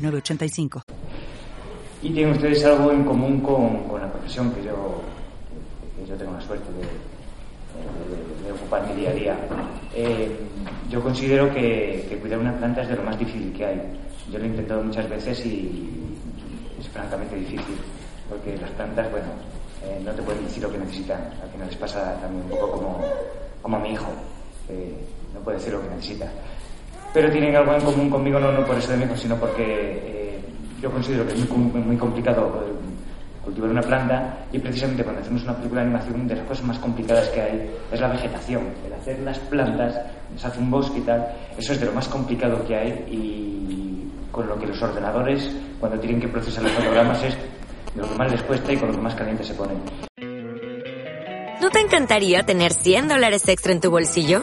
906985. Y tienen ustedes algo en común con, la profesión que yo, que yo tengo la suerte de, ocupar mi día a día. Eh, yo considero que, cuidar una planta es de lo más difícil que hay. Yo lo he intentado muchas veces y es francamente difícil, porque las plantas, bueno, eh, no te pueden decir lo que necesitan. Al final les pasa también un poco como, como a mi hijo, que no puede decir lo que necesita. Pero tienen algo en común conmigo, no, no por eso de mi hijo, sino porque eh, yo considero que es muy, muy complicado eh, cultivar una planta y precisamente cuando hacemos una película de animación de las cosas más complicadas que hay es la vegetación, el hacer las plantas, se hace un bosque y tal, eso es de lo más complicado que hay y con lo que los ordenadores cuando tienen que procesar los fotogramas es lo que más les cuesta y con lo que más caliente se ponen. ¿No te encantaría tener 100 dólares extra en tu bolsillo?